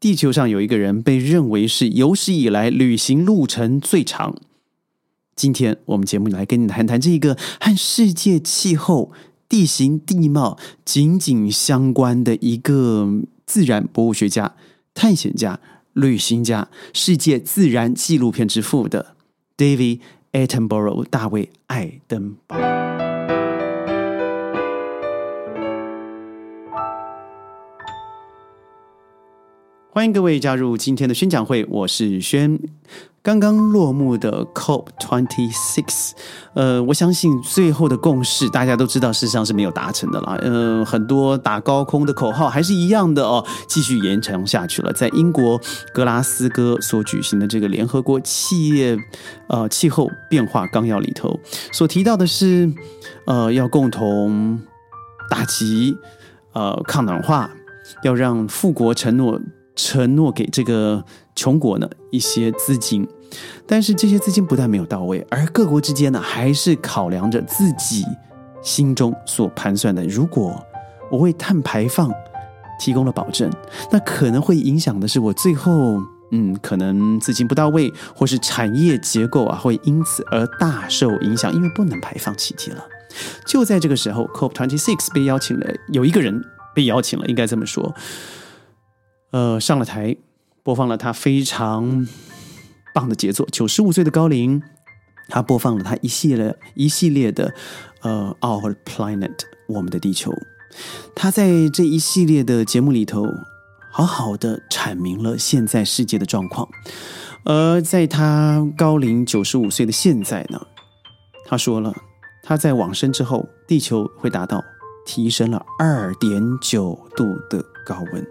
地球上有一个人被认为是有史以来旅行路程最长。今天我们节目来跟你谈谈这个和世界气候、地形地貌紧紧相关的一个自然博物学家、探险家、旅行家、世界自然纪录片之父的 David Attenborough 大卫爱登堡。欢迎各位加入今天的宣讲会，我是轩。刚刚落幕的 COP Twenty Six，呃，我相信最后的共识大家都知道，事实上是没有达成的啦。嗯，很多打高空的口号还是一样的哦，继续延长下去了。在英国格拉斯哥所举行的这个联合国企业呃气候变化纲要里头，所提到的是，呃，要共同打击呃抗暖化，要让富国承诺。承诺给这个穷国呢一些资金，但是这些资金不但没有到位，而各国之间呢还是考量着自己心中所盘算的。如果我为碳排放提供了保证，那可能会影响的是我最后，嗯，可能资金不到位，或是产业结构啊会因此而大受影响，因为不能排放气体了。就在这个时候，COP Twenty Six 被邀请了，有一个人被邀请了，应该这么说。呃，上了台，播放了他非常棒的杰作。九十五岁的高龄，他播放了他一系列一系列的呃，Our Planet，我们的地球。他在这一系列的节目里头，好好的阐明了现在世界的状况。而在他高龄九十五岁的现在呢，他说了，他在往生之后，地球会达到提升了二点九度的高温。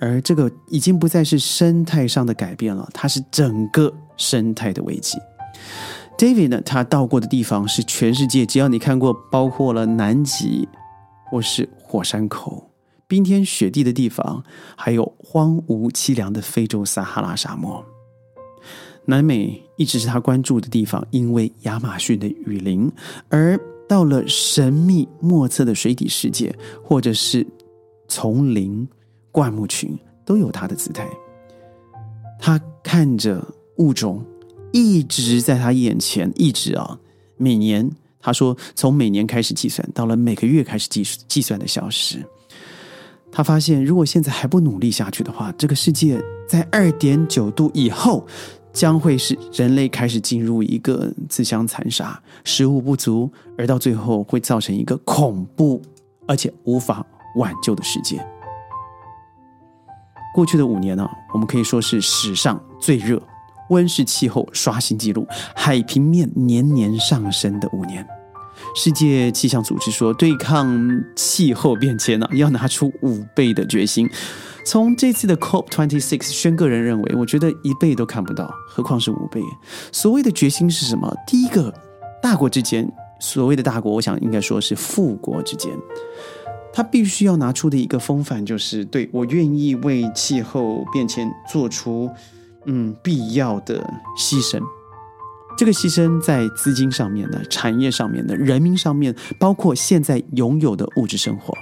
而这个已经不再是生态上的改变了，它是整个生态的危机。David 呢，他到过的地方是全世界，只要你看过，包括了南极或是火山口、冰天雪地的地方，还有荒芜凄凉的非洲撒哈拉沙漠。南美一直是他关注的地方，因为亚马逊的雨林。而到了神秘莫测的水底世界，或者是丛林。灌木群都有它的姿态，他看着物种一直在他眼前，一直啊，每年他说从每年开始计算，到了每个月开始计计算的消失。他发现，如果现在还不努力下去的话，这个世界在二点九度以后，将会是人类开始进入一个自相残杀、食物不足，而到最后会造成一个恐怖而且无法挽救的世界。过去的五年呢，我们可以说是史上最热、温室气候刷新纪录、海平面年年上升的五年。世界气象组织说，对抗气候变迁呢，要拿出五倍的决心。从这次的 COP Twenty Six，轩个人认为，我觉得一倍都看不到，何况是五倍。所谓的决心是什么？第一个，大国之间，所谓的大国，我想应该说是富国之间。他必须要拿出的一个风范，就是对我愿意为气候变迁做出嗯必要的牺牲。这个牺牲在资金上面的、产业上面的、人民上面，包括现在拥有的物质生活。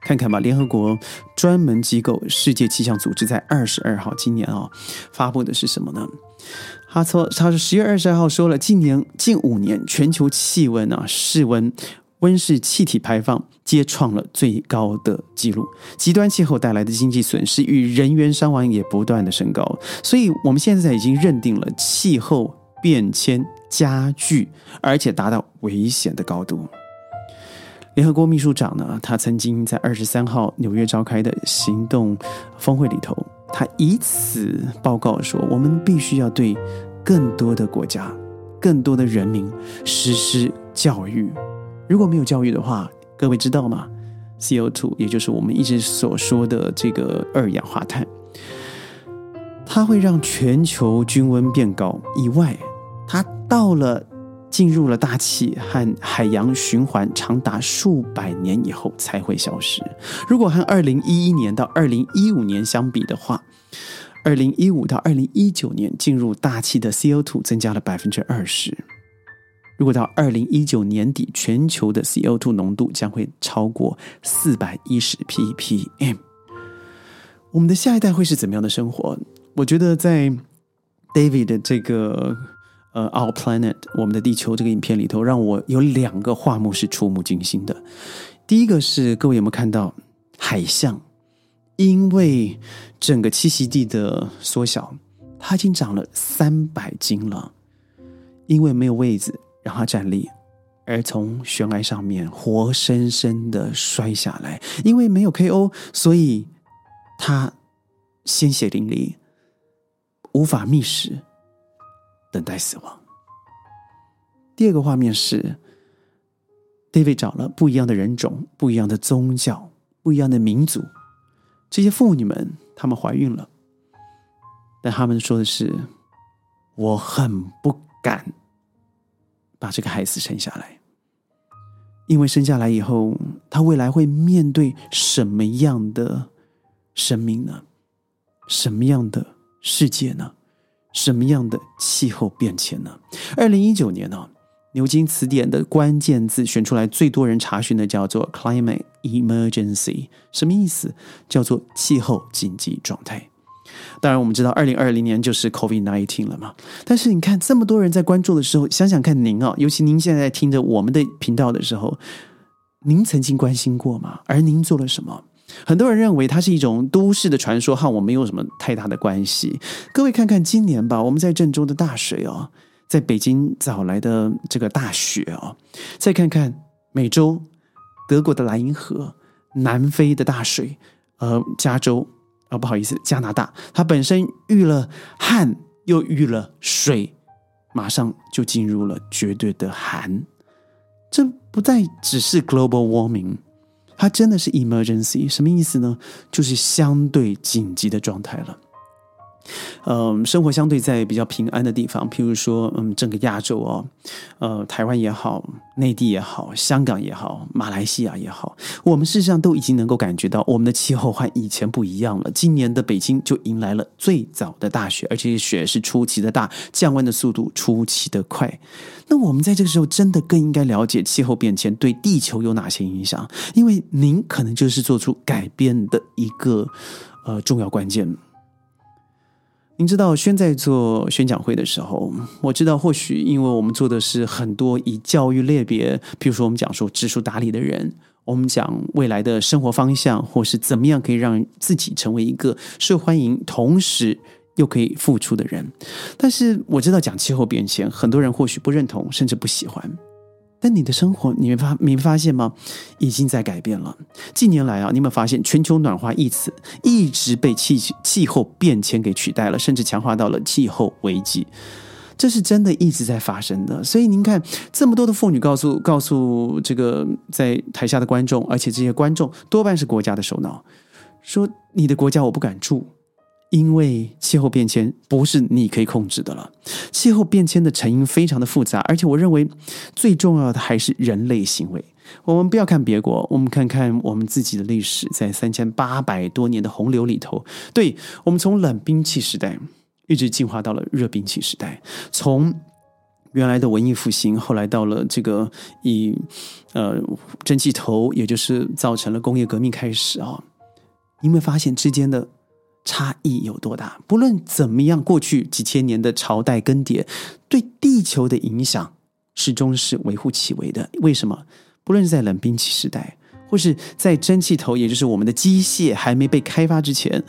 看看吧，联合国专门机构世界气象组织在二十二号今年啊发布的是什么呢？他说，他说十月二十二号说了，近年近五年全球气温啊室温。温室气体排放皆创了最高的纪录，极端气候带来的经济损失与人员伤亡也不断的升高，所以我们现在已经认定了气候变迁加剧，而且达到危险的高度。联合国秘书长呢，他曾经在二十三号纽约召开的行动峰会里头，他以此报告说，我们必须要对更多的国家、更多的人民实施教育。如果没有教育的话，各位知道吗？CO2，也就是我们一直所说的这个二氧化碳，它会让全球均温变高。以外，它到了进入了大气和海洋循环，长达数百年以后才会消失。如果和二零一一年到二零一五年相比的话，二零一五到二零一九年进入大气的 CO2 增加了百分之二十。如果到二零一九年底，全球的 CO2 浓度将会超过四百一十 ppm。我们的下一代会是怎么样的生活？我觉得在 David 的这个呃 Our Planet 我们的地球这个影片里头，让我有两个画面是触目惊心的。第一个是各位有没有看到海象？因为整个栖息地的缩小，它已经长了三百斤了。因为没有位子让它站立，而从悬崖上面活生生的摔下来。因为没有 KO，所以他鲜血淋漓，无法觅食，等待死亡。第二个画面是，David 找了不一样的人种、不一样的宗教、不一样的民族，这些妇女们，她们怀孕了，但他们说的是：“我很不敢。”把这个孩子生下来，因为生下来以后，他未来会面对什么样的生命呢？什么样的世界呢？什么样的气候变迁呢？二零一九年呢，牛津词典的关键字选出来最多人查询的叫做 “climate emergency”，什么意思？叫做气候紧急状态。当然，我们知道二零二零年就是 COVID nineteen 了嘛。但是你看，这么多人在关注的时候，想想看您啊，尤其您现在听着我们的频道的时候，您曾经关心过吗？而您做了什么？很多人认为它是一种都市的传说，和我没有什么太大的关系。各位看看今年吧，我们在郑州的大水哦，在北京早来的这个大雪哦，再看看美洲德国的莱茵河、南非的大水，呃，加州。啊，不好意思，加拿大，它本身遇了旱，又遇了水，马上就进入了绝对的寒。这不再只是 global warming，它真的是 emergency。什么意思呢？就是相对紧急的状态了。嗯，生活相对在比较平安的地方，譬如说，嗯，整个亚洲哦，呃，台湾也好，内地也好，香港也好，马来西亚也好，我们事实上都已经能够感觉到，我们的气候和以前不一样了。今年的北京就迎来了最早的大雪，而且雪是出奇的大，降温的速度出奇的快。那我们在这个时候真的更应该了解气候变迁对地球有哪些影响，因为您可能就是做出改变的一个呃重要关键。您知道，轩在做宣讲会的时候，我知道，或许因为我们做的是很多以教育类别，比如说我们讲说知书达理的人，我们讲未来的生活方向，或是怎么样可以让自己成为一个受欢迎，同时又可以付出的人。但是我知道，讲气候变迁，很多人或许不认同，甚至不喜欢。但你的生活，你没发，没发现吗？已经在改变了。近年来啊，你有没有发现“全球暖化”一词一直被气气候变迁给取代了，甚至强化到了气候危机？这是真的一直在发生的。所以您看，这么多的妇女告诉告诉这个在台下的观众，而且这些观众多半是国家的首脑，说：“你的国家我不敢住。”因为气候变迁不是你可以控制的了，气候变迁的成因非常的复杂，而且我认为最重要的还是人类行为。我们不要看别国，我们看看我们自己的历史，在三千八百多年的洪流里头，对我们从冷兵器时代一直进化到了热兵器时代，从原来的文艺复兴，后来到了这个以呃蒸汽头，也就是造成了工业革命开始啊，你有没有发现之间的？差异有多大？不论怎么样，过去几千年的朝代更迭，对地球的影响始终是微乎其微的。为什么？不论是在冷兵器时代，或是在蒸汽头，也就是我们的机械还没被开发之前，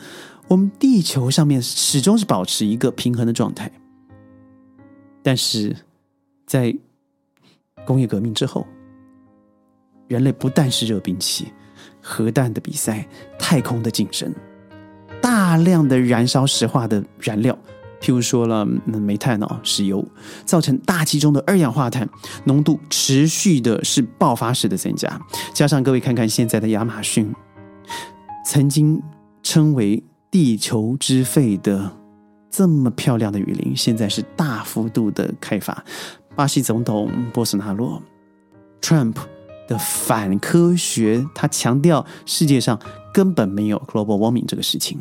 我们地球上面始终是保持一个平衡的状态。但是在工业革命之后，人类不但是热兵器、核弹的比赛、太空的竞争。大量的燃烧石化的燃料，譬如说了煤炭哦、石油，造成大气中的二氧化碳浓度持续的是爆发式的增加。加上各位看看现在的亚马逊，曾经称为地球之肺的这么漂亮的雨林，现在是大幅度的开发。巴西总统波斯纳洛，Trump 的反科学，他强调世界上。根本没有 global warming 这个事情。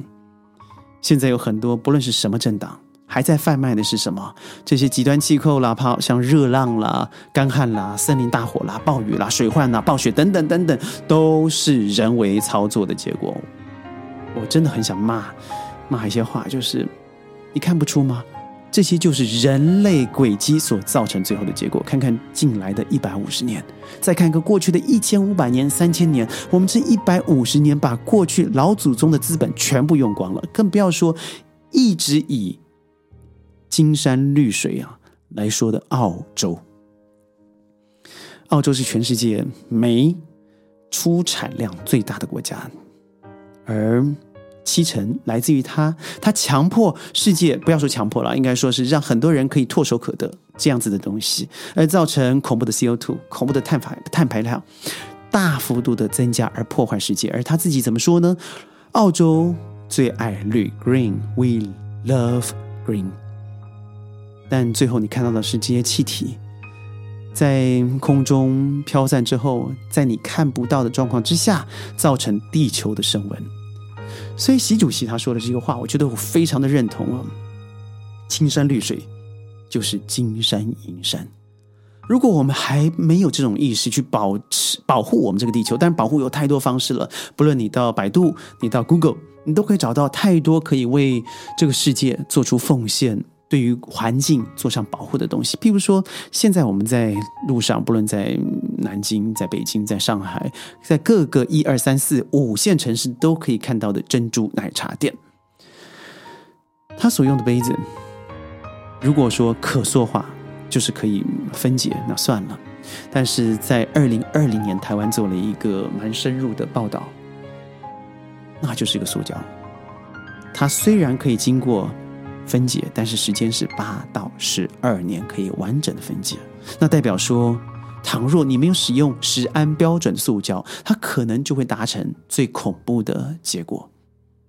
现在有很多不论是什么政党，还在贩卖的是什么？这些极端气候啦，怕像热浪啦、干旱啦、森林大火啦、暴雨啦、水患啦、暴雪等等等等，都是人为操作的结果。我真的很想骂骂一些话，就是你看不出吗？这些就是人类轨迹所造成最后的结果。看看近来的一百五十年，再看个过去的一千五百年、三千年，我们这一百五十年把过去老祖宗的资本全部用光了，更不要说一直以金山绿水啊来说的澳洲。澳洲是全世界煤出产量最大的国家，而。七成来自于他，他强迫世界不要说强迫了，应该说是让很多人可以唾手可得这样子的东西，而造成恐怖的 CO2、恐怖的碳排碳排量大幅度的增加，而破坏世界。而他自己怎么说呢？澳洲最爱绿，Green，We love green。但最后你看到的是这些气体在空中飘散之后，在你看不到的状况之下，造成地球的升温。所以，习主席他说的这个话，我觉得我非常的认同啊。青山绿水就是金山银山。如果我们还没有这种意识去保持保护我们这个地球，但是保护有太多方式了。不论你到百度，你到 Google，你都可以找到太多可以为这个世界做出奉献。对于环境做上保护的东西，譬如说，现在我们在路上，不论在南京、在北京、在上海，在各个一二三四五线城市都可以看到的珍珠奶茶店，它所用的杯子，如果说可塑化，就是可以分解，那算了。但是在二零二零年，台湾做了一个蛮深入的报道，那就是一个塑胶，它虽然可以经过。分解，但是时间是八到十二年可以完整的分解。那代表说，倘若你没有使用食安标准塑胶，它可能就会达成最恐怖的结果，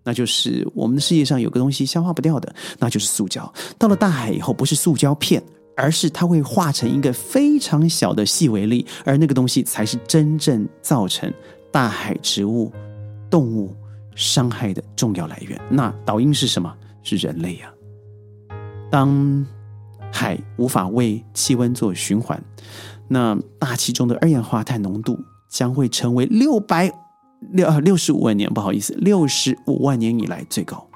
那就是我们的世界上有个东西消化不掉的，那就是塑胶。到了大海以后，不是塑胶片，而是它会化成一个非常小的细微粒，而那个东西才是真正造成大海植物、动物伤害的重要来源。那导因是什么？是人类呀。当海无法为气温做循环，那大气中的二氧化碳浓度将会成为六百六六十五万年，不好意思，六十五万年以来最高。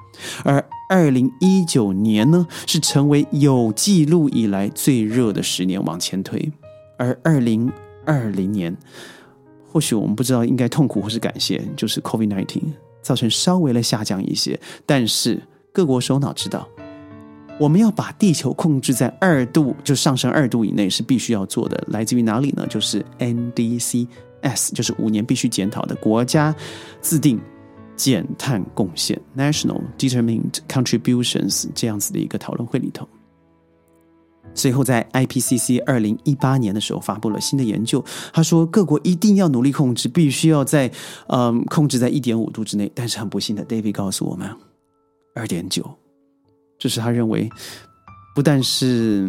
而二零一九年呢，是成为有记录以来最热的十年，往前推。而二零二零年，或许我们不知道应该痛苦或是感谢，就是 COVID nineteen 造成稍微的下降一些，但是各国首脑知道。我们要把地球控制在二度，就上升二度以内是必须要做的。来自于哪里呢？就是 NDCs，就是五年必须检讨的国家自定减碳贡献 （National Determined Contributions） 这样子的一个讨论会里头。随后在 IPCC 二零一八年的时候发布了新的研究，他说各国一定要努力控制，必须要在嗯控制在一点五度之内。但是很不幸的，David 告诉我们，二点九。就是他认为，不但是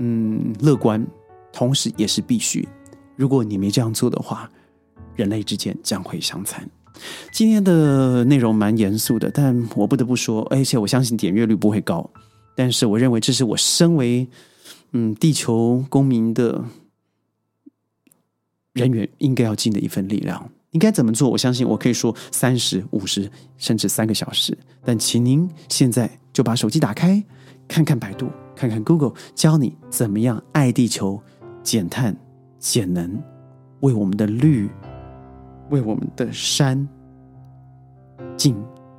嗯乐观，同时也是必须。如果你没这样做的话，人类之间将会相残。今天的内容蛮严肃的，但我不得不说，而且我相信点阅率不会高。但是我认为这是我身为嗯地球公民的人员应该要尽的一份力量。应该怎么做？我相信我可以说三十五十甚至三个小时。但请您现在就把手机打开，看看百度，看看 Google，教你怎么样爱地球、减碳、减能，为我们的绿、为我们的山尽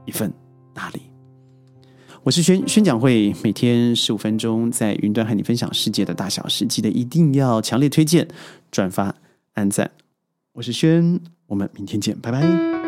一份大力。我是宣宣讲会，每天十五分钟，在云端和你分享世界的大小事。记得一定要强烈推荐、转发、按赞。我是轩。我们明天见，拜拜。